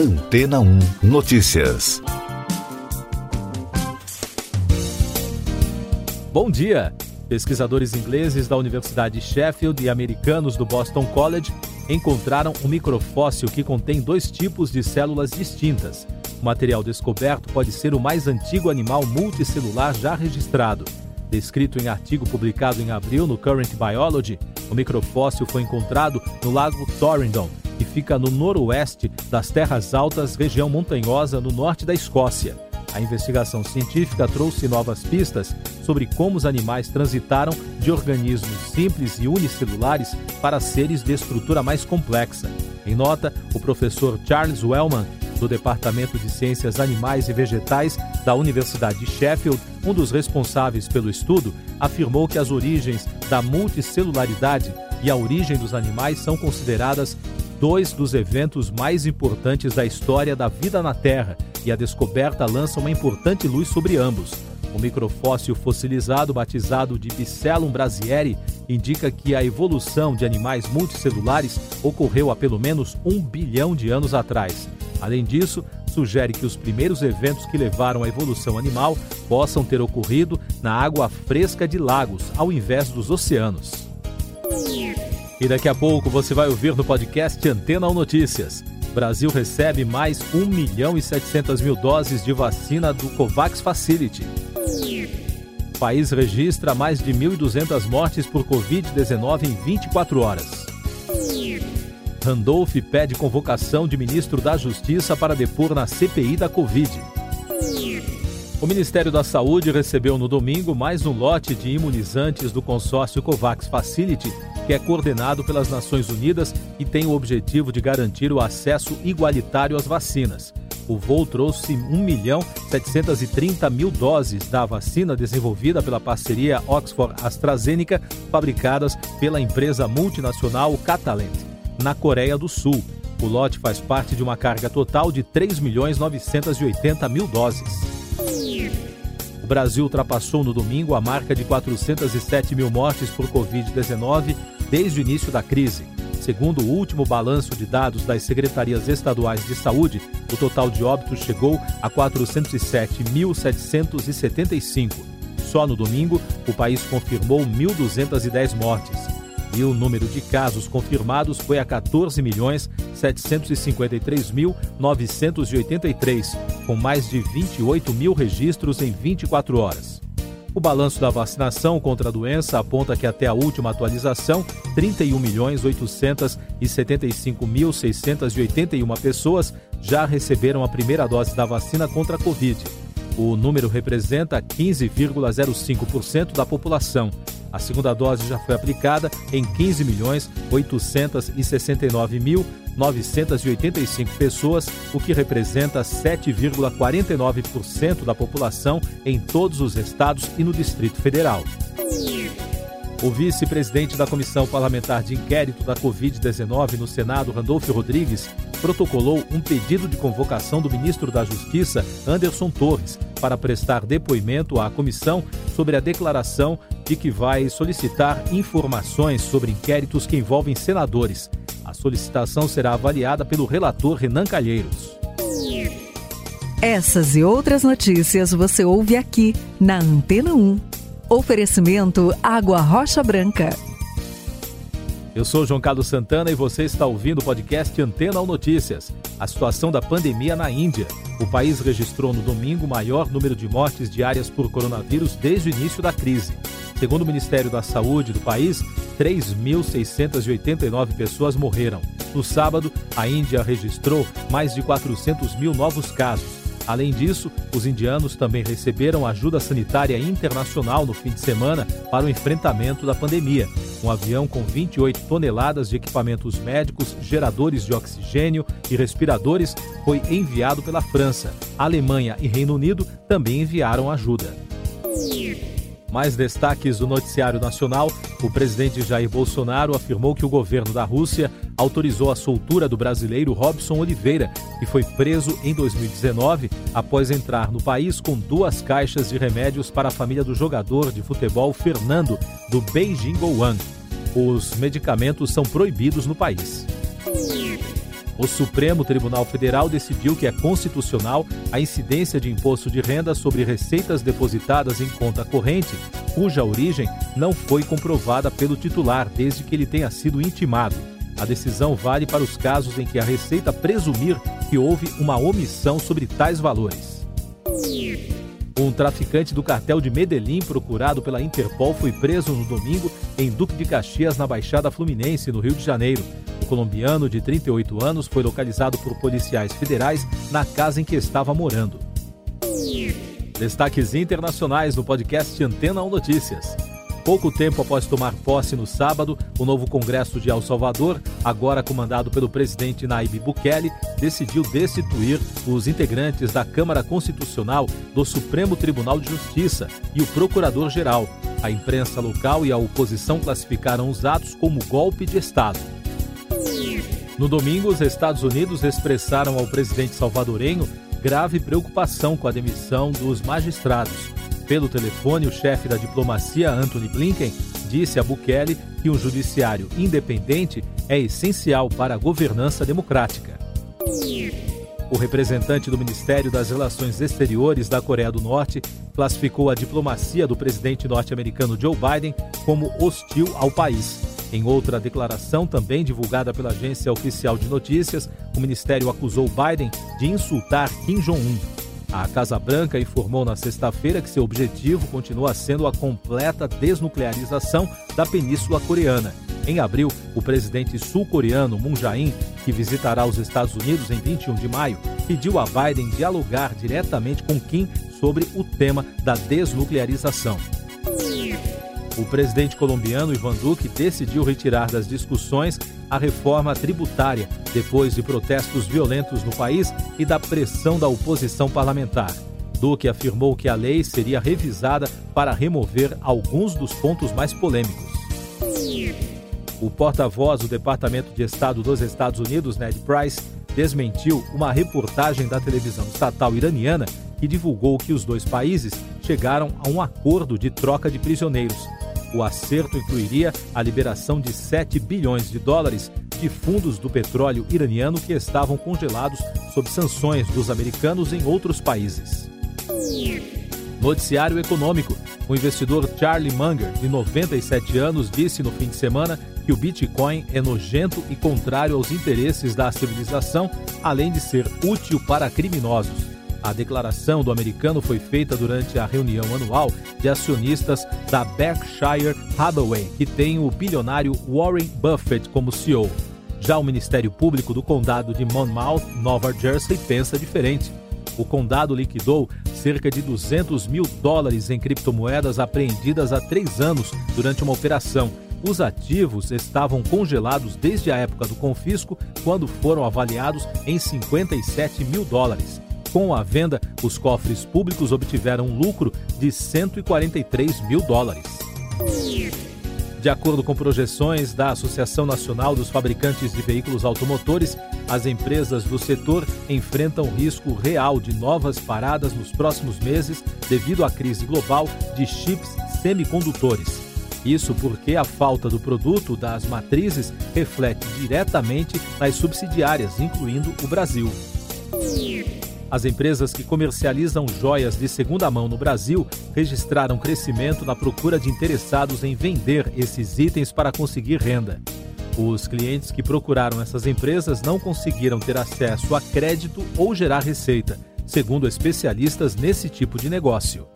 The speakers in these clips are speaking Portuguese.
Antena 1 Notícias. Bom dia! Pesquisadores ingleses da Universidade Sheffield e americanos do Boston College encontraram um microfóssil que contém dois tipos de células distintas. O material descoberto pode ser o mais antigo animal multicelular já registrado. Descrito em artigo publicado em abril no Current Biology, o microfóssil foi encontrado no lago Torrington, que fica no noroeste das Terras Altas, região montanhosa no norte da Escócia. A investigação científica trouxe novas pistas sobre como os animais transitaram de organismos simples e unicelulares para seres de estrutura mais complexa. Em nota, o professor Charles Wellman, do Departamento de Ciências Animais e Vegetais da Universidade de Sheffield, um dos responsáveis pelo estudo, afirmou que as origens da multicelularidade e a origem dos animais são consideradas dois dos eventos mais importantes da história da vida na Terra e a descoberta lança uma importante luz sobre ambos. O microfóssil fossilizado, batizado de Bicellum brasieri, indica que a evolução de animais multicelulares ocorreu há pelo menos um bilhão de anos atrás. Além disso, sugere que os primeiros eventos que levaram à evolução animal possam ter ocorrido na água fresca de lagos, ao invés dos oceanos. E daqui a pouco você vai ouvir no podcast Antena ou Notícias. Brasil recebe mais 1 milhão e 700 mil doses de vacina do COVAX Facility. O país registra mais de 1.200 mortes por Covid-19 em 24 horas. Randolph pede convocação de ministro da Justiça para depor na CPI da Covid. O Ministério da Saúde recebeu no domingo mais um lote de imunizantes do consórcio COVAX Facility, que é coordenado pelas Nações Unidas e tem o objetivo de garantir o acesso igualitário às vacinas. O voo trouxe 1 milhão 730 mil doses da vacina desenvolvida pela parceria Oxford-AstraZeneca, fabricadas pela empresa multinacional Catalent na Coreia do Sul. O lote faz parte de uma carga total de 3 milhões 980 mil doses. O Brasil ultrapassou no domingo a marca de 407 mil mortes por Covid-19 desde o início da crise. Segundo o último balanço de dados das secretarias estaduais de saúde, o total de óbitos chegou a 407.775. Só no domingo, o país confirmou 1.210 mortes e o número de casos confirmados foi a 14 milhões 753 mil 983, com mais de 28 mil registros em 24 horas. O balanço da vacinação contra a doença aponta que até a última atualização, 31 milhões 875 mil 681 pessoas já receberam a primeira dose da vacina contra a Covid. O número representa 15,05% da população a segunda dose já foi aplicada em 15 milhões 869 mil 985 pessoas, o que representa 7,49% da população em todos os estados e no Distrito Federal. O vice-presidente da Comissão Parlamentar de Inquérito da Covid-19 no Senado, Randolfo Rodrigues, protocolou um pedido de convocação do ministro da Justiça, Anderson Torres, para prestar depoimento à comissão sobre a declaração de que vai solicitar informações sobre inquéritos que envolvem senadores. A solicitação será avaliada pelo relator Renan Calheiros. Essas e outras notícias você ouve aqui na Antena 1. Oferecimento Água Rocha Branca. Eu sou João Carlos Santana e você está ouvindo o podcast Antena ou Notícias. A situação da pandemia na Índia. O país registrou no domingo o maior número de mortes diárias por coronavírus desde o início da crise. Segundo o Ministério da Saúde do país, 3.689 pessoas morreram. No sábado, a Índia registrou mais de 400 mil novos casos. Além disso, os indianos também receberam ajuda sanitária internacional no fim de semana para o enfrentamento da pandemia. Um avião com 28 toneladas de equipamentos médicos, geradores de oxigênio e respiradores foi enviado pela França. Alemanha e Reino Unido também enviaram ajuda. Mais destaques do noticiário nacional: o presidente Jair Bolsonaro afirmou que o governo da Rússia autorizou a soltura do brasileiro Robson Oliveira, que foi preso em 2019 após entrar no país com duas caixas de remédios para a família do jogador de futebol Fernando, do Beijing Goan. Os medicamentos são proibidos no país. O Supremo Tribunal Federal decidiu que é constitucional a incidência de imposto de renda sobre receitas depositadas em conta corrente, cuja origem não foi comprovada pelo titular desde que ele tenha sido intimado. A decisão vale para os casos em que a Receita presumir que houve uma omissão sobre tais valores. Um traficante do cartel de Medellín, procurado pela Interpol, foi preso no domingo em Duque de Caxias, na Baixada Fluminense, no Rio de Janeiro. Colombiano, de 38 anos, foi localizado por policiais federais na casa em que estava morando. Destaques internacionais no podcast Antena 1 Notícias. Pouco tempo após tomar posse no sábado, o novo Congresso de El Salvador, agora comandado pelo presidente Nayib Bukele, decidiu destituir os integrantes da Câmara Constitucional, do Supremo Tribunal de Justiça e o Procurador-Geral. A imprensa local e a oposição classificaram os atos como golpe de Estado. No domingo, os Estados Unidos expressaram ao presidente salvadorenho grave preocupação com a demissão dos magistrados. Pelo telefone, o chefe da diplomacia, Anthony Blinken, disse a Bukele que um judiciário independente é essencial para a governança democrática. O representante do Ministério das Relações Exteriores da Coreia do Norte classificou a diplomacia do presidente norte-americano Joe Biden como hostil ao país. Em outra declaração, também divulgada pela agência oficial de notícias, o ministério acusou Biden de insultar Kim Jong-un a Casa Branca informou na sexta-feira que seu objetivo continua sendo a completa desnuclearização da Península Coreana. Em abril, o presidente sul-coreano Moon Jae-in, que visitará os Estados Unidos em 21 de maio, pediu a Biden dialogar diretamente com Kim sobre o tema da desnuclearização. O presidente colombiano Ivan Duque decidiu retirar das discussões a reforma tributária depois de protestos violentos no país e da pressão da oposição parlamentar. Duque afirmou que a lei seria revisada para remover alguns dos pontos mais polêmicos. O porta-voz do Departamento de Estado dos Estados Unidos, Ned Price, desmentiu uma reportagem da televisão estatal iraniana que divulgou que os dois países chegaram a um acordo de troca de prisioneiros. O acerto incluiria a liberação de 7 bilhões de dólares de fundos do petróleo iraniano que estavam congelados sob sanções dos americanos em outros países. Noticiário Econômico. O investidor Charlie Munger, de 97 anos, disse no fim de semana que o Bitcoin é nojento e contrário aos interesses da civilização, além de ser útil para criminosos. A declaração do americano foi feita durante a reunião anual de acionistas da Berkshire Hathaway, que tem o bilionário Warren Buffett como CEO. Já o Ministério Público do Condado de Monmouth, Nova Jersey, pensa diferente. O condado liquidou cerca de 200 mil dólares em criptomoedas apreendidas há três anos durante uma operação. Os ativos estavam congelados desde a época do confisco, quando foram avaliados em 57 mil dólares. Com a venda, os cofres públicos obtiveram um lucro de 143 mil dólares. De acordo com projeções da Associação Nacional dos Fabricantes de Veículos Automotores, as empresas do setor enfrentam risco real de novas paradas nos próximos meses devido à crise global de chips semicondutores. Isso porque a falta do produto das matrizes reflete diretamente nas subsidiárias, incluindo o Brasil. As empresas que comercializam joias de segunda mão no Brasil registraram crescimento na procura de interessados em vender esses itens para conseguir renda. Os clientes que procuraram essas empresas não conseguiram ter acesso a crédito ou gerar receita, segundo especialistas nesse tipo de negócio.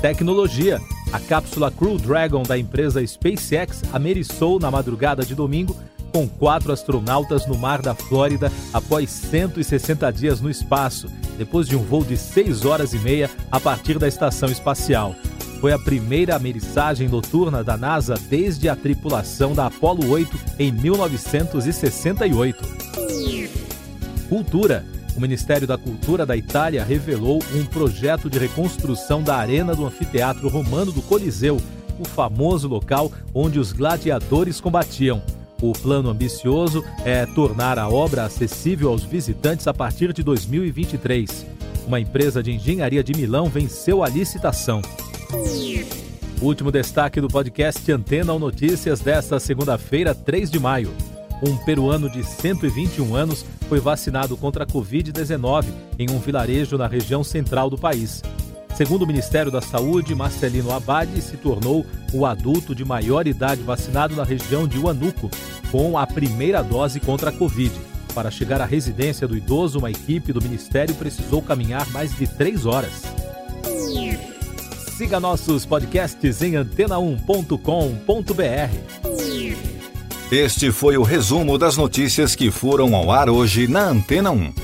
Tecnologia. A cápsula Crew Dragon da empresa SpaceX ameriçou na madrugada de domingo com quatro astronautas no mar da Flórida após 160 dias no espaço, depois de um voo de 6 horas e meia a partir da estação espacial. Foi a primeira ameriçagem noturna da NASA desde a tripulação da Apollo 8 em 1968. Cultura. O Ministério da Cultura da Itália revelou um projeto de reconstrução da arena do anfiteatro romano do Coliseu, o famoso local onde os gladiadores combatiam. O plano ambicioso é tornar a obra acessível aos visitantes a partir de 2023. Uma empresa de engenharia de Milão venceu a licitação. Último destaque do podcast Antena ou Notícias desta segunda-feira, 3 de maio. Um peruano de 121 anos foi vacinado contra a Covid-19 em um vilarejo na região central do país. Segundo o Ministério da Saúde, Marcelino Abade se tornou o adulto de maior idade vacinado na região de Huanuco, com a primeira dose contra a Covid. Para chegar à residência do idoso, uma equipe do Ministério precisou caminhar mais de três horas. Siga nossos podcasts em antena1.com.br. Este foi o resumo das notícias que foram ao ar hoje na Antena 1.